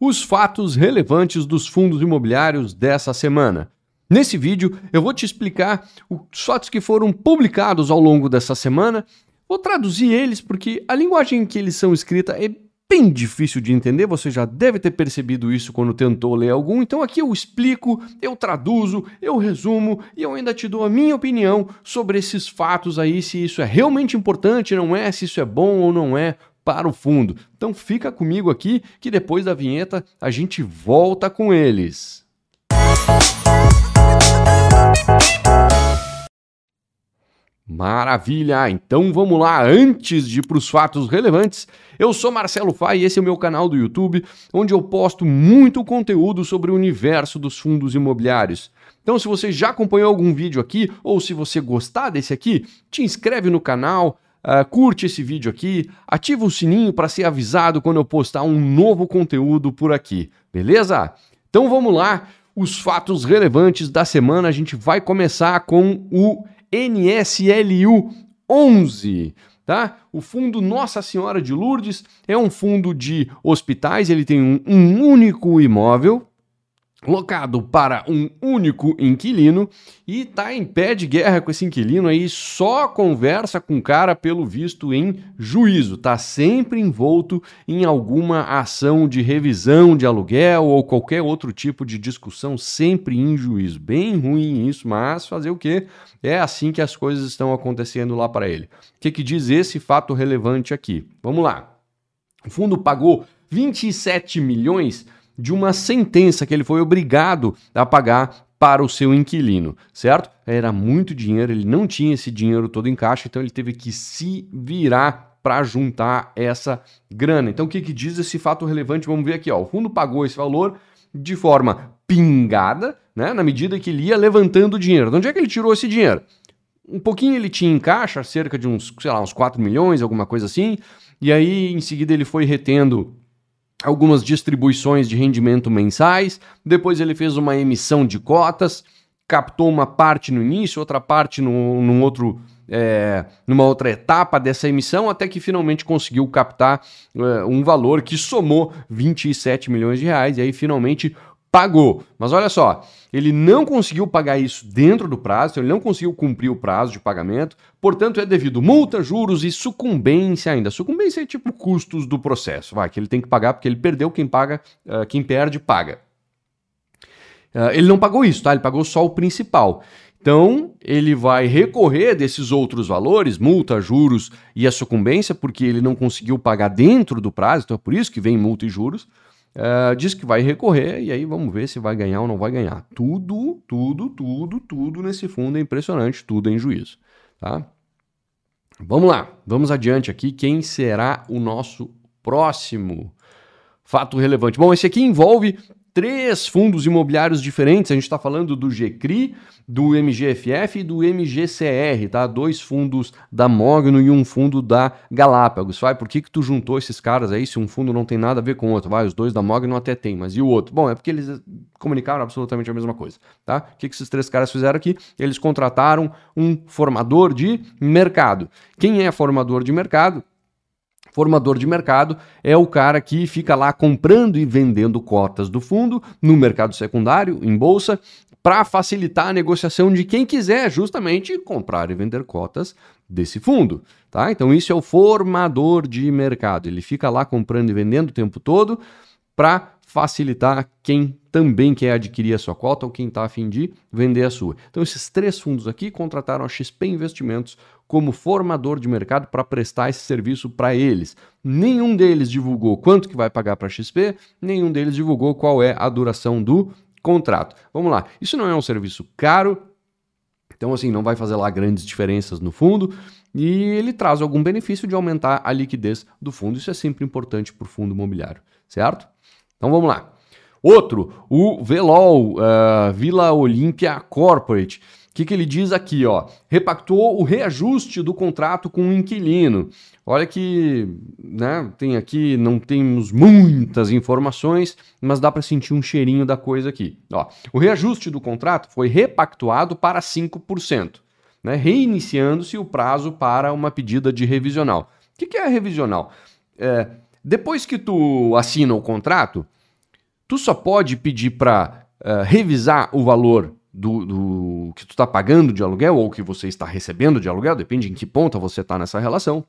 os fatos relevantes dos fundos imobiliários dessa semana. Nesse vídeo, eu vou te explicar os fatos que foram publicados ao longo dessa semana. Vou traduzir eles porque a linguagem em que eles são escrita é bem difícil de entender, você já deve ter percebido isso quando tentou ler algum. Então aqui eu explico, eu traduzo, eu resumo e eu ainda te dou a minha opinião sobre esses fatos aí, se isso é realmente importante, não é, se isso é bom ou não é para o fundo. Então fica comigo aqui que depois da vinheta a gente volta com eles. Maravilha! Então vamos lá, antes de ir para os fatos relevantes, eu sou Marcelo Fai e esse é o meu canal do YouTube, onde eu posto muito conteúdo sobre o universo dos fundos imobiliários. Então, se você já acompanhou algum vídeo aqui, ou se você gostar desse aqui, te inscreve no canal, uh, curte esse vídeo aqui, ativa o sininho para ser avisado quando eu postar um novo conteúdo por aqui, beleza? Então vamos lá, os fatos relevantes da semana, a gente vai começar com o NSLU 11. Tá? O fundo Nossa Senhora de Lourdes é um fundo de hospitais, ele tem um, um único imóvel, locado para um único inquilino e está em pé de guerra com esse inquilino aí, só conversa com o cara pelo visto em juízo, está sempre envolto em alguma ação de revisão de aluguel ou qualquer outro tipo de discussão, sempre em juízo. Bem ruim isso, mas fazer o quê? É assim que as coisas estão acontecendo lá para ele. O que, que diz esse fato relevante aqui? Vamos lá. O fundo pagou 27 milhões de uma sentença que ele foi obrigado a pagar para o seu inquilino, certo? Era muito dinheiro, ele não tinha esse dinheiro todo em caixa, então ele teve que se virar para juntar essa grana. Então o que, que diz esse fato relevante? Vamos ver aqui, ó. O fundo pagou esse valor de forma pingada, né, na medida que ele ia levantando dinheiro. De onde é que ele tirou esse dinheiro? Um pouquinho ele tinha em caixa, cerca de uns, sei lá, uns 4 milhões, alguma coisa assim, e aí em seguida ele foi retendo algumas distribuições de rendimento mensais, depois ele fez uma emissão de cotas, captou uma parte no início, outra parte no, num outro, é, numa outra etapa dessa emissão, até que finalmente conseguiu captar é, um valor que somou 27 milhões de reais, e aí finalmente pagou. Mas olha só, ele não conseguiu pagar isso dentro do prazo, então ele não conseguiu cumprir o prazo de pagamento, portanto é devido multa, juros e sucumbência ainda. Sucumbência é tipo custos do processo, vai, que ele tem que pagar porque ele perdeu, quem paga, uh, quem perde paga. Uh, ele não pagou isso, tá? Ele pagou só o principal. Então, ele vai recorrer desses outros valores, multa, juros e a sucumbência, porque ele não conseguiu pagar dentro do prazo, então é por isso que vem multa e juros. Uh, diz que vai recorrer e aí vamos ver se vai ganhar ou não vai ganhar. Tudo, tudo, tudo, tudo nesse fundo é impressionante, tudo é em juízo, tá? Vamos lá, vamos adiante aqui. Quem será o nosso próximo fato relevante? Bom, esse aqui envolve três fundos imobiliários diferentes. A gente está falando do GCRI, do MGFF e do MGCR, tá? Dois fundos da Mogno e um fundo da Galápagos. Vai, por que, que tu juntou esses caras aí se um fundo não tem nada a ver com o outro? Vai, os dois da Mogno até tem, mas e o outro? Bom, é porque eles comunicaram absolutamente a mesma coisa, tá? O que, que esses três caras fizeram aqui? Eles contrataram um formador de mercado. Quem é formador de mercado? Formador de mercado é o cara que fica lá comprando e vendendo cotas do fundo no mercado secundário, em bolsa, para facilitar a negociação de quem quiser justamente comprar e vender cotas desse fundo, tá? Então isso é o formador de mercado. Ele fica lá comprando e vendendo o tempo todo para facilitar quem também quer adquirir a sua cota ou quem está a fim de vender a sua. Então esses três fundos aqui contrataram a XP Investimentos como formador de mercado para prestar esse serviço para eles. Nenhum deles divulgou quanto que vai pagar para a XP, nenhum deles divulgou qual é a duração do contrato. Vamos lá, isso não é um serviço caro, então assim, não vai fazer lá grandes diferenças no fundo e ele traz algum benefício de aumentar a liquidez do fundo. Isso é sempre importante para o fundo imobiliário, certo? Então vamos lá. Outro, o VELOL, uh, Vila Olímpia Corporate. Que, que ele diz aqui? Ó? Repactuou o reajuste do contrato com o inquilino. Olha que né, tem aqui, não temos muitas informações, mas dá para sentir um cheirinho da coisa aqui. Ó, o reajuste do contrato foi repactuado para 5%, né, reiniciando-se o prazo para uma pedida de revisional. O que, que é revisional? É, depois que tu assina o contrato, tu só pode pedir para uh, eh, revisar o valor do, do que tu está pagando de aluguel ou que você está recebendo de aluguel, depende em que ponta você está nessa relação.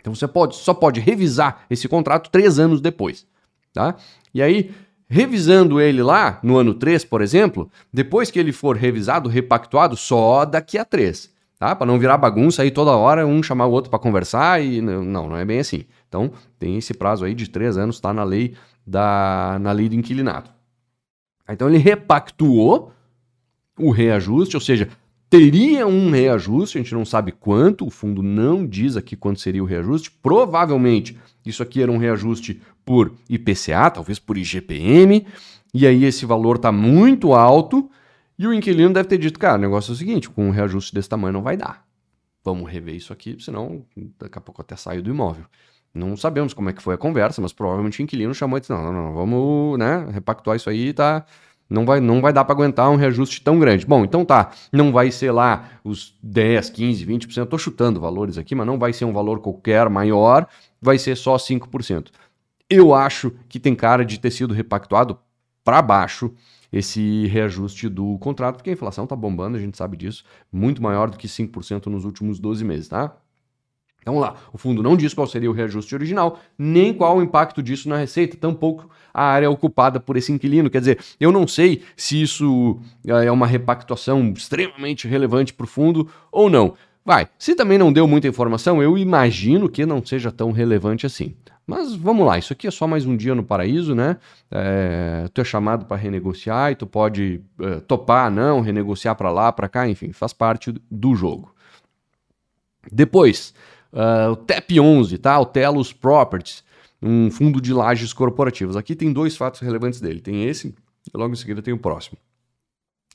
Então você pode, só pode revisar esse contrato três anos depois. Tá? E aí, revisando ele lá, no ano 3, por exemplo, depois que ele for revisado, repactuado, só daqui a 3. Tá? Para não virar bagunça aí toda hora, um chamar o outro para conversar e. Não, não é bem assim. Então, tem esse prazo aí de três anos, está na lei da na lei do inquilinato. Então ele repactuou o reajuste, ou seja, teria um reajuste, a gente não sabe quanto, o fundo não diz aqui quanto seria o reajuste. Provavelmente isso aqui era um reajuste por IPCA, talvez por IGPM, e aí esse valor está muito alto, e o inquilino deve ter dito, cara, o negócio é o seguinte, com um reajuste desse tamanho não vai dar. Vamos rever isso aqui, senão daqui a pouco até saio do imóvel. Não sabemos como é que foi a conversa, mas provavelmente o inquilino chamou e disse: não, não, não, vamos né, repactuar isso aí, tá? Não vai, não vai dar para aguentar um reajuste tão grande. Bom, então tá, não vai ser lá os 10, 15, 20%, estou chutando valores aqui, mas não vai ser um valor qualquer maior, vai ser só 5%. Eu acho que tem cara de ter sido repactuado para baixo esse reajuste do contrato, porque a inflação está bombando, a gente sabe disso, muito maior do que 5% nos últimos 12 meses, tá? Então lá, o fundo não diz qual seria o reajuste original, nem qual o impacto disso na receita, tampouco a área ocupada por esse inquilino. Quer dizer, eu não sei se isso eh, é uma repactuação extremamente relevante para o fundo ou não. Vai, se também não deu muita informação, eu imagino que não seja tão relevante assim. Mas vamos lá, isso aqui é só mais um dia no paraíso, né? É, tu é chamado para renegociar e tu pode é, topar, não, renegociar para lá, para cá, enfim, faz parte do jogo. Depois, Uh, o TEP11, tá? O Telos Properties, um fundo de lajes corporativas. Aqui tem dois fatos relevantes dele. Tem esse e logo em seguida tem o próximo.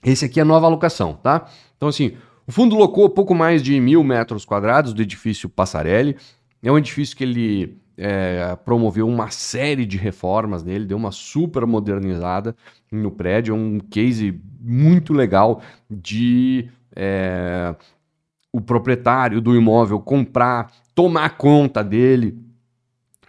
Esse aqui é nova alocação, tá? Então, assim, o fundo locou pouco mais de mil metros quadrados do edifício Passarelli. É um edifício que ele é, promoveu uma série de reformas nele, deu uma super modernizada no prédio. É um case muito legal de é, o proprietário do imóvel comprar, tomar conta dele,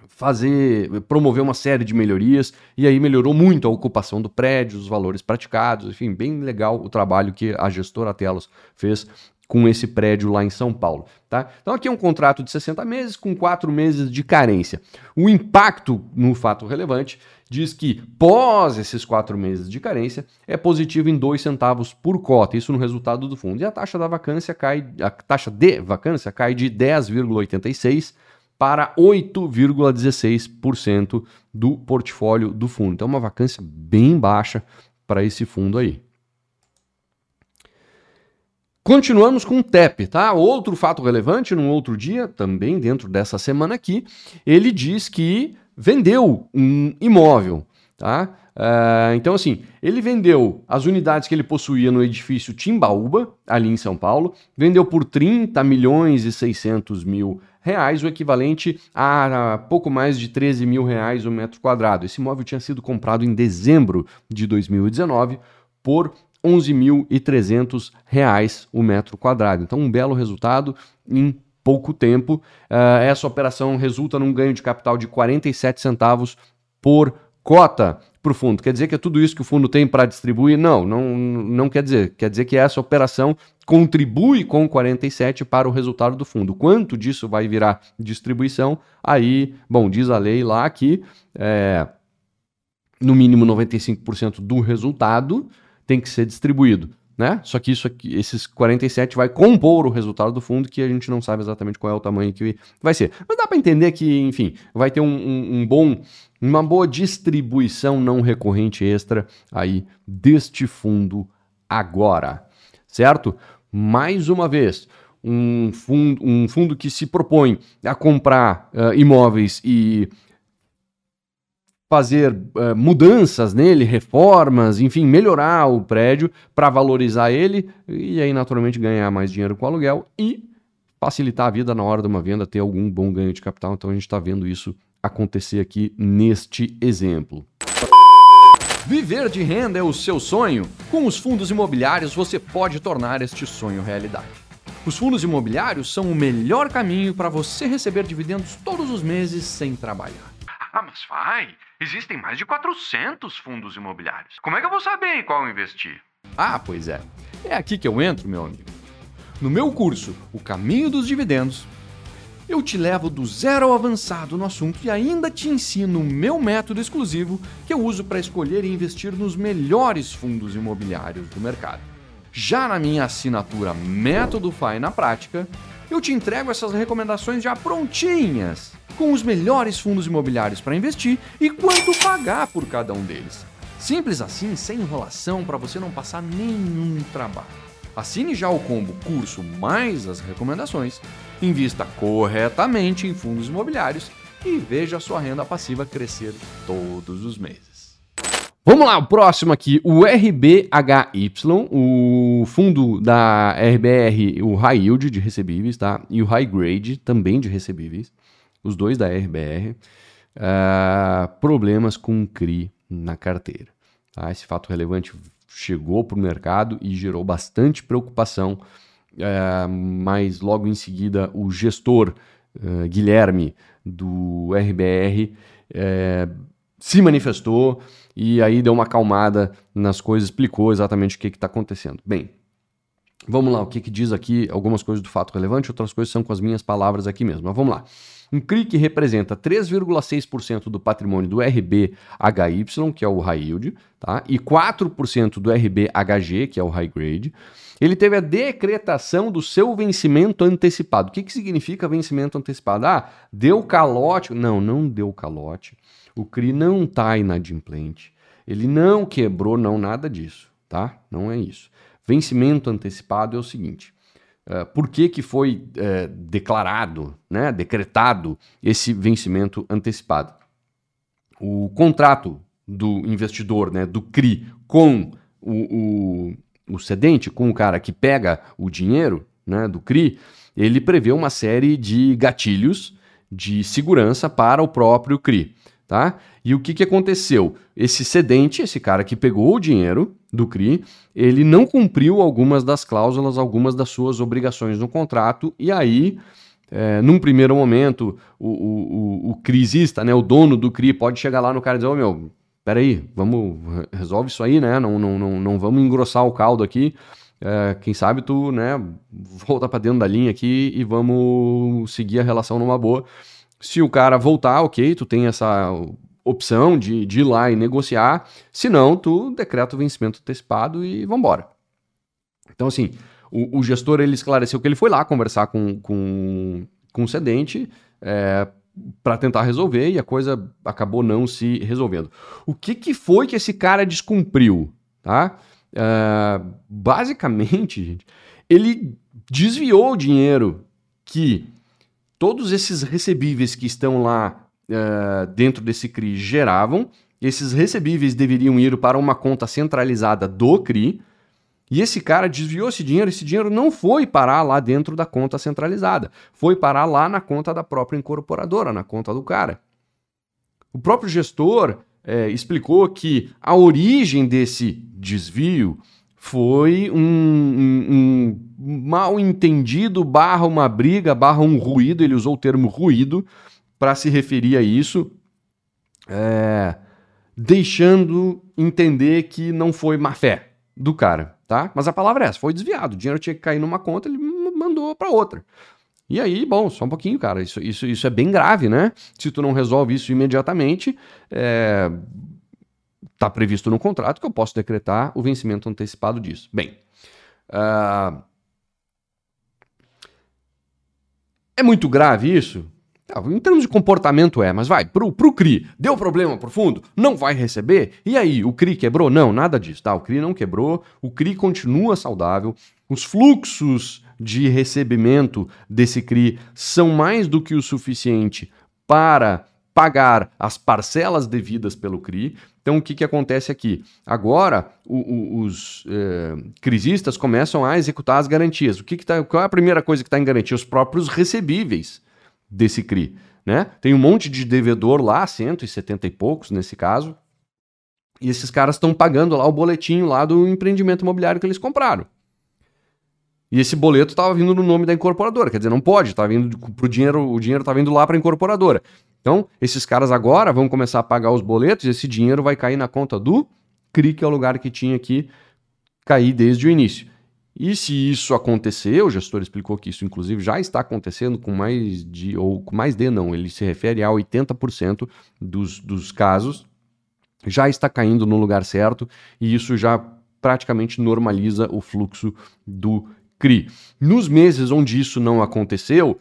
fazer, promover uma série de melhorias e aí melhorou muito a ocupação do prédio, os valores praticados, enfim, bem legal o trabalho que a gestora Telos fez com esse prédio lá em São Paulo. Tá? Então aqui é um contrato de 60 meses com 4 meses de carência. O impacto no fato relevante diz que pós esses 4 meses de carência é positivo em 2 centavos por cota, isso no resultado do fundo. E a taxa da vacância cai, a taxa de vacância cai de 10,86 para 8,16% do portfólio do fundo. Então uma vacância bem baixa para esse fundo aí. Continuamos com o TEP, tá? Outro fato relevante, num outro dia, também dentro dessa semana aqui, ele diz que vendeu um imóvel, tá? Uh, então, assim, ele vendeu as unidades que ele possuía no edifício Timbaúba, ali em São Paulo, vendeu por 30 milhões e 600 mil reais, o equivalente a pouco mais de 13 mil reais o metro quadrado. Esse imóvel tinha sido comprado em dezembro de 2019 por 11.300 reais o metro quadrado. Então, um belo resultado em pouco tempo. Uh, essa operação resulta num ganho de capital de 47 centavos por cota para o fundo. Quer dizer que é tudo isso que o fundo tem para distribuir? Não, não, não quer dizer. Quer dizer que essa operação contribui com 47 para o resultado do fundo. Quanto disso vai virar distribuição? Aí, bom, diz a lei lá que é, no mínimo 95% do resultado tem que ser distribuído. Né? Só que isso aqui, esses 47 vai compor o resultado do fundo, que a gente não sabe exatamente qual é o tamanho que vai ser. Mas dá para entender que, enfim, vai ter um, um, um, bom, uma boa distribuição não recorrente extra aí deste fundo agora, certo? Mais uma vez, um fundo, um fundo que se propõe a comprar uh, imóveis e fazer uh, mudanças nele, reformas, enfim, melhorar o prédio para valorizar ele e aí naturalmente ganhar mais dinheiro com o aluguel e facilitar a vida na hora de uma venda, ter algum bom ganho de capital. Então a gente está vendo isso acontecer aqui neste exemplo. Viver de renda é o seu sonho? Com os fundos imobiliários você pode tornar este sonho realidade. Os fundos imobiliários são o melhor caminho para você receber dividendos todos os meses sem trabalhar. Ah, mas vai, existem mais de 400 fundos imobiliários. Como é que eu vou saber em qual investir? Ah, pois é. É aqui que eu entro, meu amigo. No meu curso, O Caminho dos Dividendos, eu te levo do zero ao avançado no assunto e ainda te ensino o meu método exclusivo que eu uso para escolher e investir nos melhores fundos imobiliários do mercado. Já na minha assinatura Método FAI na prática, eu te entrego essas recomendações já prontinhas, com os melhores fundos imobiliários para investir e quanto pagar por cada um deles. Simples assim, sem enrolação, para você não passar nenhum trabalho. Assine já o combo curso mais as recomendações, invista corretamente em fundos imobiliários e veja a sua renda passiva crescer todos os meses. Vamos lá, o próximo aqui, o RBHY, o fundo da RBR, o High Yield de recebíveis, tá? E o High Grade também de recebíveis, os dois da RBR. Uh, ah, problemas com CRI na carteira. Tá? Esse fato relevante chegou para o mercado e gerou bastante preocupação, é, mas logo em seguida o gestor é, Guilherme do RBR se manifestou e aí deu uma acalmada nas coisas, explicou exatamente o que está acontecendo. Bem, vamos lá, o que, que diz aqui, algumas coisas do fato relevante, outras coisas são com as minhas palavras aqui mesmo, mas vamos lá. Um CRI que representa 3,6% do patrimônio do RBHY, que é o High Yield, tá? e 4% do RBHG, que é o High Grade, ele teve a decretação do seu vencimento antecipado. O que, que significa vencimento antecipado? Ah, deu calote. Não, não deu calote. O CRI não está inadimplente. Ele não quebrou, não, nada disso, tá? Não é isso. Vencimento antecipado é o seguinte: Uh, por que, que foi uh, declarado, né, decretado esse vencimento antecipado? O contrato do investidor, né, do CRI, com o, o, o cedente, com o cara que pega o dinheiro né, do CRI, ele prevê uma série de gatilhos de segurança para o próprio CRI. Tá? E o que, que aconteceu? Esse cedente, esse cara que pegou o dinheiro do CRI, ele não cumpriu algumas das cláusulas, algumas das suas obrigações no contrato, e aí, é, num primeiro momento, o, o, o, o crisista, né, o dono do CRI, pode chegar lá no cara e dizer: Ô oh, meu, peraí, vamos, resolve isso aí, né? Não, não, não, não vamos engrossar o caldo aqui. É, quem sabe tu, né, volta para dentro da linha aqui e vamos seguir a relação numa boa. Se o cara voltar, ok, tu tem essa opção de, de ir lá e negociar. Se não, tu decreta o vencimento antecipado e vambora. Então, assim, o, o, gestor ele esclareceu que ele foi lá conversar com, com, com o cedente é, para tentar resolver e a coisa acabou não se resolvendo. O que, que foi que esse cara descumpriu? Tá? É, basicamente, gente, ele desviou o dinheiro que todos esses recebíveis que estão lá uh, dentro desse CRI geravam, esses recebíveis deveriam ir para uma conta centralizada do CRI, e esse cara desviou esse dinheiro, esse dinheiro não foi parar lá dentro da conta centralizada, foi parar lá na conta da própria incorporadora, na conta do cara. O próprio gestor é, explicou que a origem desse desvio foi um, um, um, mal entendido barra uma briga, barra um ruído, ele usou o termo ruído para se referir a isso, é, deixando entender que não foi má fé do cara, tá? Mas a palavra é essa, foi desviado, o dinheiro tinha que cair numa conta, ele mandou para outra. E aí, bom, só um pouquinho, cara, isso, isso, isso é bem grave, né? Se tu não resolve isso imediatamente, é, está previsto no contrato que eu posso decretar o vencimento antecipado disso. Bem, uh, é muito grave isso? Tá, em termos de comportamento é, mas vai, pro, pro CRI, deu problema pro fundo, não vai receber? E aí, o CRI quebrou? Não, nada disso, tá? O CRI não quebrou, o CRI continua saudável, os fluxos de recebimento desse CRI são mais do que o suficiente para pagar as parcelas devidas pelo CRI. Então, o que, que acontece aqui? Agora, o, o, os é, crisistas começam a executar as garantias. O que, que tá, qual é a primeira coisa que está em garantia? Os próprios recebíveis desse CRI. Né? Tem um monte de devedor lá, 170 e poucos nesse caso, e esses caras estão pagando lá o boletinho lá do empreendimento imobiliário que eles compraram. E esse boleto estava vindo no nome da incorporadora, quer dizer, não pode, tá vindo pro dinheiro, o dinheiro está vindo lá para a incorporadora. Então, esses caras agora vão começar a pagar os boletos esse dinheiro vai cair na conta do CRI, que é o lugar que tinha que cair desde o início. E se isso acontecer, o gestor explicou que isso inclusive já está acontecendo com mais de, ou com mais de não, ele se refere a 80% dos, dos casos, já está caindo no lugar certo e isso já praticamente normaliza o fluxo do CRI. Nos meses onde isso não aconteceu,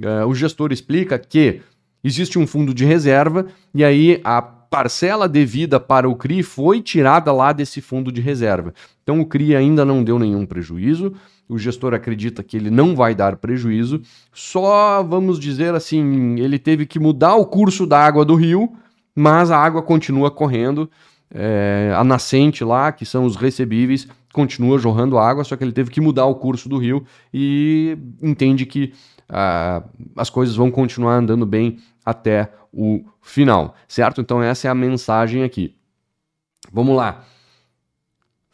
uh, o gestor explica que existe um fundo de reserva e aí a parcela devida para o CRI foi tirada lá desse fundo de reserva. Então o CRI ainda não deu nenhum prejuízo, o gestor acredita que ele não vai dar prejuízo, só vamos dizer assim, ele teve que mudar o curso da água do rio, mas a água continua correndo, é, a nascente lá, que são os recebíveis, continua jorrando água, só que ele teve que mudar o curso do rio e entende que ah, as coisas vão continuar andando bem até o final, certo? Então essa é a mensagem aqui. Vamos lá.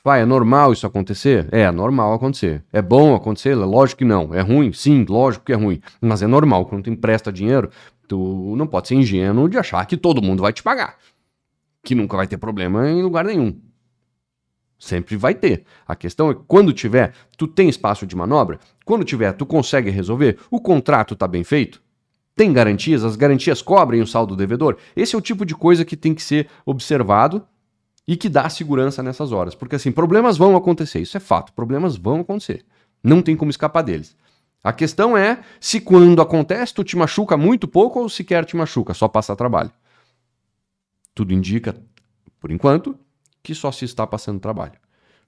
Vai, é normal isso acontecer? É, é normal acontecer. É bom acontecer? Lógico que não. É ruim? Sim, lógico que é ruim. Mas é normal. Quando tu empresta dinheiro, tu não pode ser ingênuo de achar que todo mundo vai te pagar. Que nunca vai ter problema em lugar nenhum. Sempre vai ter. A questão é quando tiver, tu tem espaço de manobra? Quando tiver, tu consegue resolver? O contrato está bem feito? Tem garantias? As garantias cobrem o saldo devedor? Esse é o tipo de coisa que tem que ser observado e que dá segurança nessas horas. Porque assim, problemas vão acontecer, isso é fato, problemas vão acontecer. Não tem como escapar deles. A questão é se quando acontece, tu te machuca muito pouco ou sequer te machuca, só passa trabalho. Tudo indica, por enquanto, que só se está passando trabalho.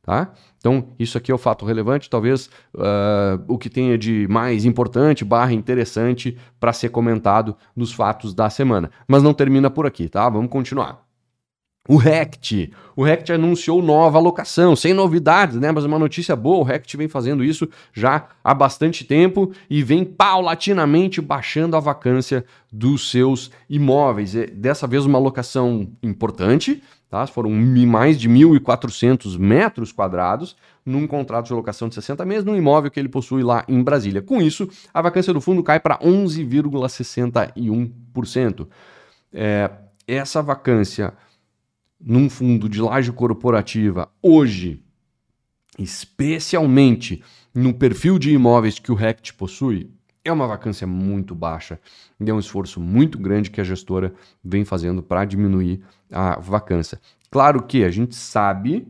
Tá? Então, isso aqui é o fato relevante, talvez uh, o que tenha de mais importante, barra interessante para ser comentado nos fatos da semana. Mas não termina por aqui, tá? Vamos continuar. O Rect. O Rect anunciou nova alocação, sem novidades, né? Mas uma notícia boa, o Rect vem fazendo isso já há bastante tempo e vem paulatinamente baixando a vacância dos seus imóveis. É, dessa vez uma alocação importante, tá? Foram mais de 1.400 metros quadrados num contrato de locação de 60 meses num imóvel que ele possui lá em Brasília. Com isso, a vacância do fundo cai para 11,61%. É, essa vacância num fundo de laje corporativa hoje, especialmente no perfil de imóveis que o RECT possui, é uma vacância muito baixa e é um esforço muito grande que a gestora vem fazendo para diminuir a vacância. Claro que a gente sabe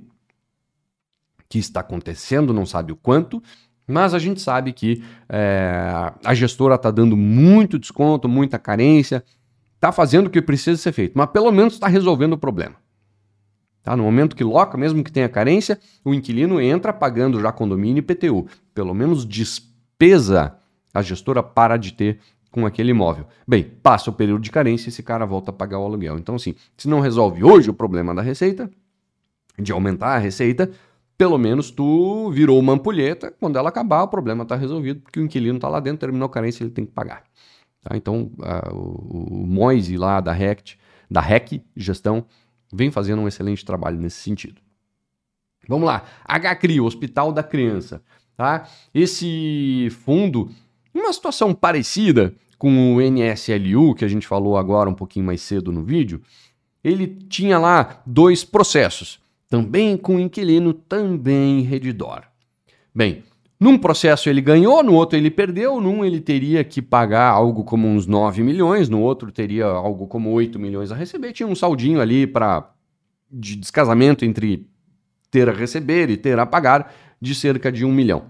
que está acontecendo, não sabe o quanto, mas a gente sabe que é, a gestora está dando muito desconto, muita carência, está fazendo o que precisa ser feito, mas pelo menos está resolvendo o problema. Tá? No momento que loca, mesmo que tenha carência, o inquilino entra pagando já condomínio e PTU. Pelo menos despesa a gestora para de ter com aquele imóvel. Bem, passa o período de carência e esse cara volta a pagar o aluguel. Então, assim, se não resolve hoje o problema da receita, de aumentar a receita, pelo menos tu virou uma ampulheta, quando ela acabar o problema está resolvido, porque o inquilino está lá dentro, terminou a carência, ele tem que pagar. Tá? Então, uh, o, o Moise lá da RECT, da REC Gestão, vem fazendo um excelente trabalho nesse sentido. Vamos lá, HCRI, Hospital da Criança. Tá? Esse fundo, uma situação parecida com o NSLU, que a gente falou agora um pouquinho mais cedo no vídeo, ele tinha lá dois processos, também com inquilino, também redidor. Bem, num processo ele ganhou, no outro ele perdeu, num ele teria que pagar algo como uns 9 milhões, no outro teria algo como 8 milhões a receber, tinha um saldinho ali para de descasamento entre ter a receber e ter a pagar de cerca de um milhão.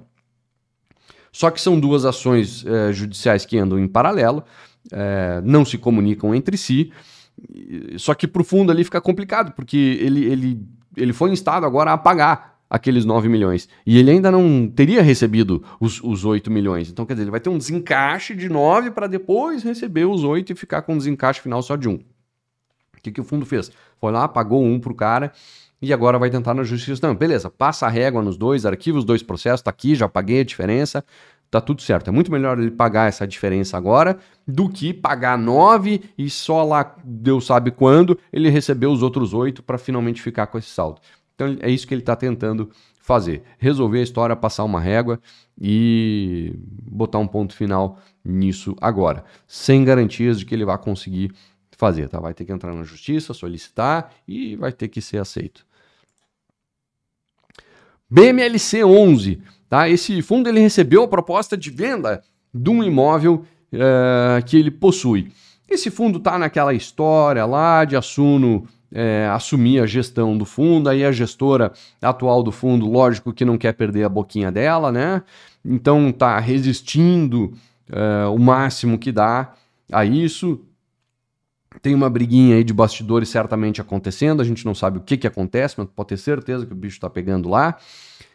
Só que são duas ações eh, judiciais que andam em paralelo, eh, não se comunicam entre si, só que para o fundo ali fica complicado, porque ele, ele, ele foi instado agora a pagar aqueles 9 milhões. E ele ainda não teria recebido os, os 8 milhões. Então, quer dizer, ele vai ter um desencaixe de 9 para depois receber os 8 e ficar com um desencaixe final só de um. O que, que o fundo fez? Foi lá, pagou um para o cara e agora vai tentar na justiça. Não, beleza, passa a régua nos dois, arquiva os dois processos, tá aqui, já paguei a diferença, tá tudo certo. É muito melhor ele pagar essa diferença agora do que pagar 9 e só lá, Deus sabe quando, ele receber os outros 8 para finalmente ficar com esse saldo. Então é isso que ele está tentando fazer: resolver a história, passar uma régua e botar um ponto final nisso agora, sem garantias de que ele vai conseguir fazer, tá? Vai ter que entrar na justiça, solicitar e vai ter que ser aceito. BMLC 11, tá? Esse fundo ele recebeu a proposta de venda de um imóvel uh, que ele possui. Esse fundo tá naquela história lá de Assuno é, assumir a gestão do fundo, aí a gestora atual do fundo, lógico que não quer perder a boquinha dela, né? Então tá resistindo é, o máximo que dá a isso. Tem uma briguinha aí de bastidores certamente acontecendo, a gente não sabe o que, que acontece, mas pode ter certeza que o bicho está pegando lá.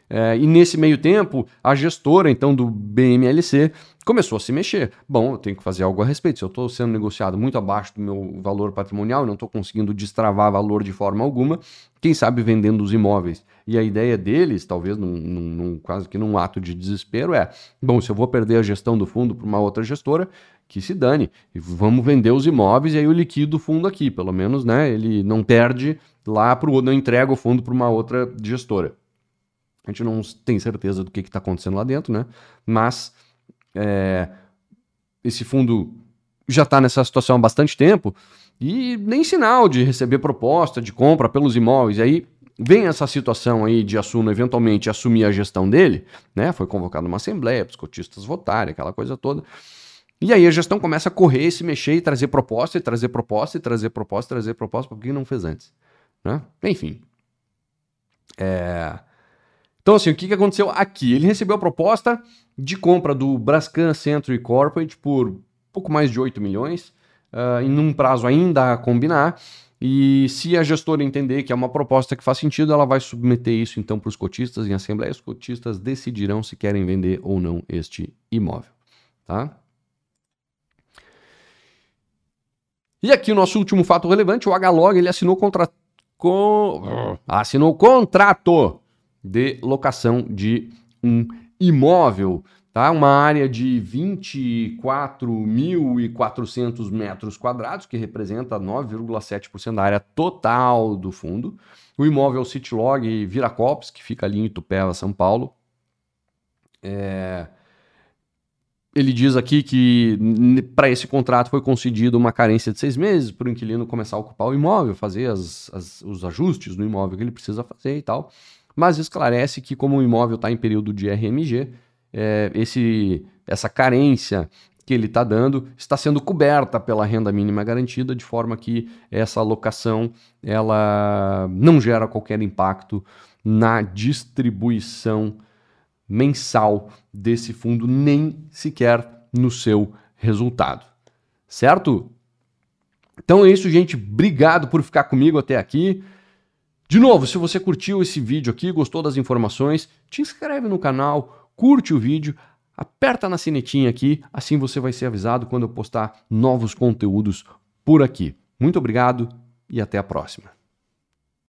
É, e nesse meio tempo, a gestora, então, do BMLC começou a se mexer. Bom, eu tenho que fazer algo a respeito. Se eu estou sendo negociado muito abaixo do meu valor patrimonial, não estou conseguindo destravar valor de forma alguma, quem sabe vendendo os imóveis. E a ideia deles, talvez num, num, num, quase que num ato de desespero, é: bom, se eu vou perder a gestão do fundo para uma outra gestora, que se dane. Vamos vender os imóveis e aí eu liquido o fundo aqui. Pelo menos, né? Ele não perde lá para o não entrega o fundo para uma outra gestora. A gente não tem certeza do que está acontecendo lá dentro, né? Mas é, esse fundo já está nessa situação há bastante tempo e nem sinal de receber proposta de compra pelos imóveis. E aí vem essa situação aí de Assuno eventualmente assumir a gestão dele, né? Foi convocada uma assembleia os cotistas votarem, aquela coisa toda. E aí a gestão começa a correr, se mexer e trazer proposta, e trazer proposta, e trazer proposta, trazer proposta, por que não fez antes? Né? Enfim. É... Então, assim, o que, que aconteceu aqui? Ele recebeu a proposta de compra do Brascan Century Corporate por pouco mais de 8 milhões, uh, em um prazo ainda a combinar. E se a gestora entender que é uma proposta que faz sentido, ela vai submeter isso então para os cotistas em assembleia. Os cotistas decidirão se querem vender ou não este imóvel. Tá? E aqui o nosso último fato relevante, o HLog ele assinou contra... Com... assinou contrato de locação de um imóvel, tá? Uma área de 24.400 metros quadrados, que representa 9,7% da área total do fundo. O imóvel Citylog Viracopos, que fica ali em Itupeva, São Paulo. É... Ele diz aqui que para esse contrato foi concedido uma carência de seis meses para o inquilino começar a ocupar o imóvel, fazer as, as, os ajustes no imóvel que ele precisa fazer e tal mas esclarece que, como o imóvel está em período de RMG, é, esse, essa carência que ele está dando está sendo coberta pela renda mínima garantida, de forma que essa alocação ela não gera qualquer impacto na distribuição mensal desse fundo, nem sequer no seu resultado. Certo? Então é isso, gente. Obrigado por ficar comigo até aqui. De novo, se você curtiu esse vídeo aqui, gostou das informações, te inscreve no canal, curte o vídeo, aperta na sinetinha aqui, assim você vai ser avisado quando eu postar novos conteúdos por aqui. Muito obrigado e até a próxima.